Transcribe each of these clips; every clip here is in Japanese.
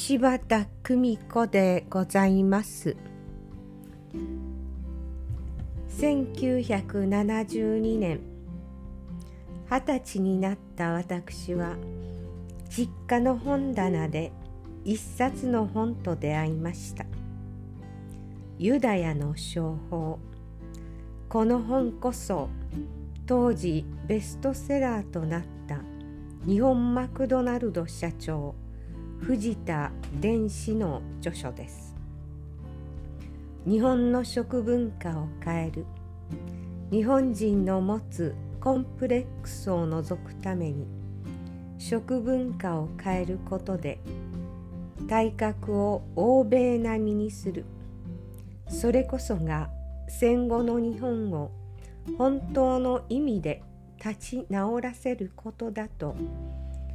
柴田久美子でございます。1972年二十歳になった私は実家の本棚で一冊の本と出会いました。ユダヤの商法。この本こそ当時ベストセラーとなった日本マクドナルド社長。藤田伝子の著書です。日本の食文化を変える。日本人の持つコンプレックスを除くために。食文化を変えることで。体格を欧米並みにする。それこそが戦後の日本を。本当の意味で立ち直らせることだと。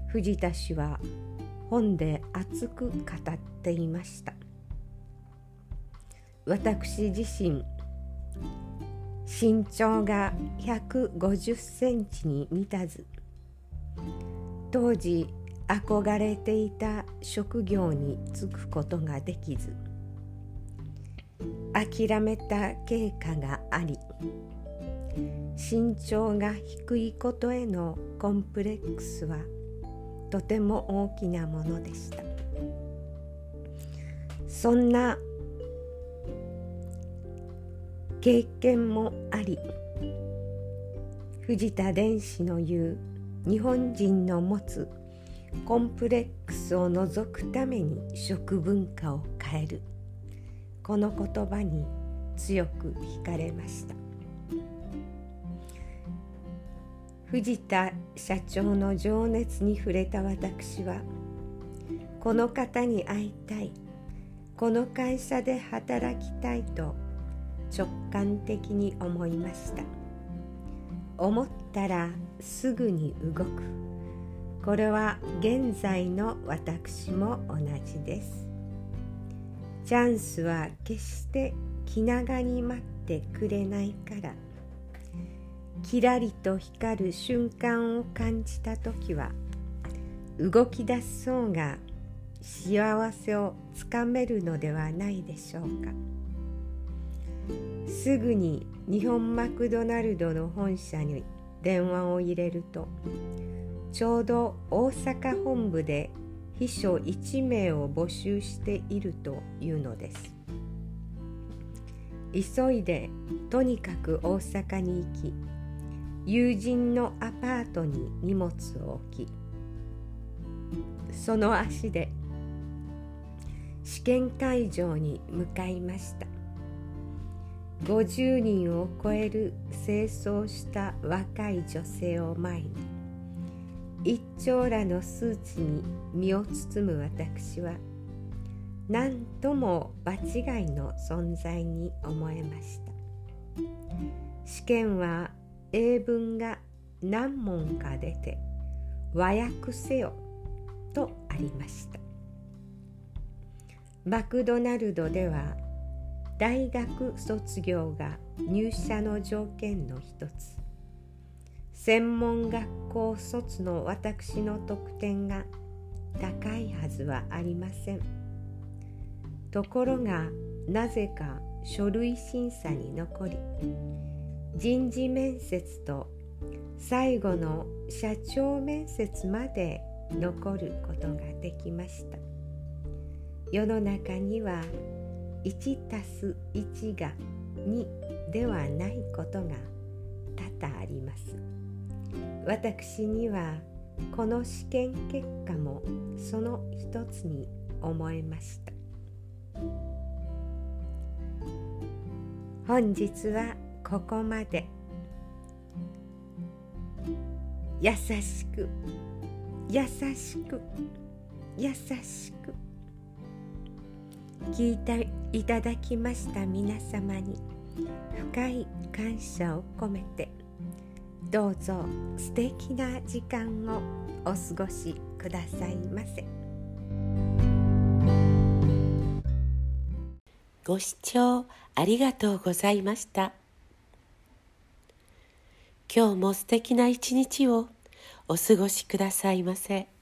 藤田氏は本で熱く語っていました。私自身身長が150センチに満たず当時憧れていた職業に就くことができず諦めた経過があり身長が低いことへのコンプレックスはとても大きなものでした。そんな経験もあり藤田伝子の言う日本人の持つコンプレックスを除くために食文化を変える。この言葉に強く惹かれました。藤田社長の情熱に触れた私はこの方に会いたいこの会社で働きたいと直感的に思いました。思ったらすぐに動く。これは現在の私も同じです。チャンスは決して気長に待ってくれないから。キラリと光る瞬間を感じた時は動き出すそうが幸せをつかめるのではないでしょうか。すぐに日本マクドナルドの本社に電話を入れるとちょうど大阪本部で秘書1名を募集しているというのです。急いでとにかく大阪に行き友人のアパートに荷物を置きその足で試験会場に向かいました。50人を超える清掃した若い女性を前に一丁羅のスーツに身を包む私は何とも場違いの存在に思えました。試験は英文が何問か出て和訳せよとありました。マクドナルドでは大学卒業が入社の条件の一つ。専門学校卒の私の得点が高いはずはありません。ところがなぜか書類審査に残り人事面接と最後の社長面接まで残ることができました。世の中には1たす1が2ではないことが多々あります。私にはこの試験結果もその一つに思えました。本日はここまで。優しく。優しく。優しく。聞いていただきました皆様に。深い感謝を込めて。どうぞ素敵な時間をお過ごしくださいませ。ご視聴ありがとうございました。今日も素敵な一日をお過ごしくださいませ。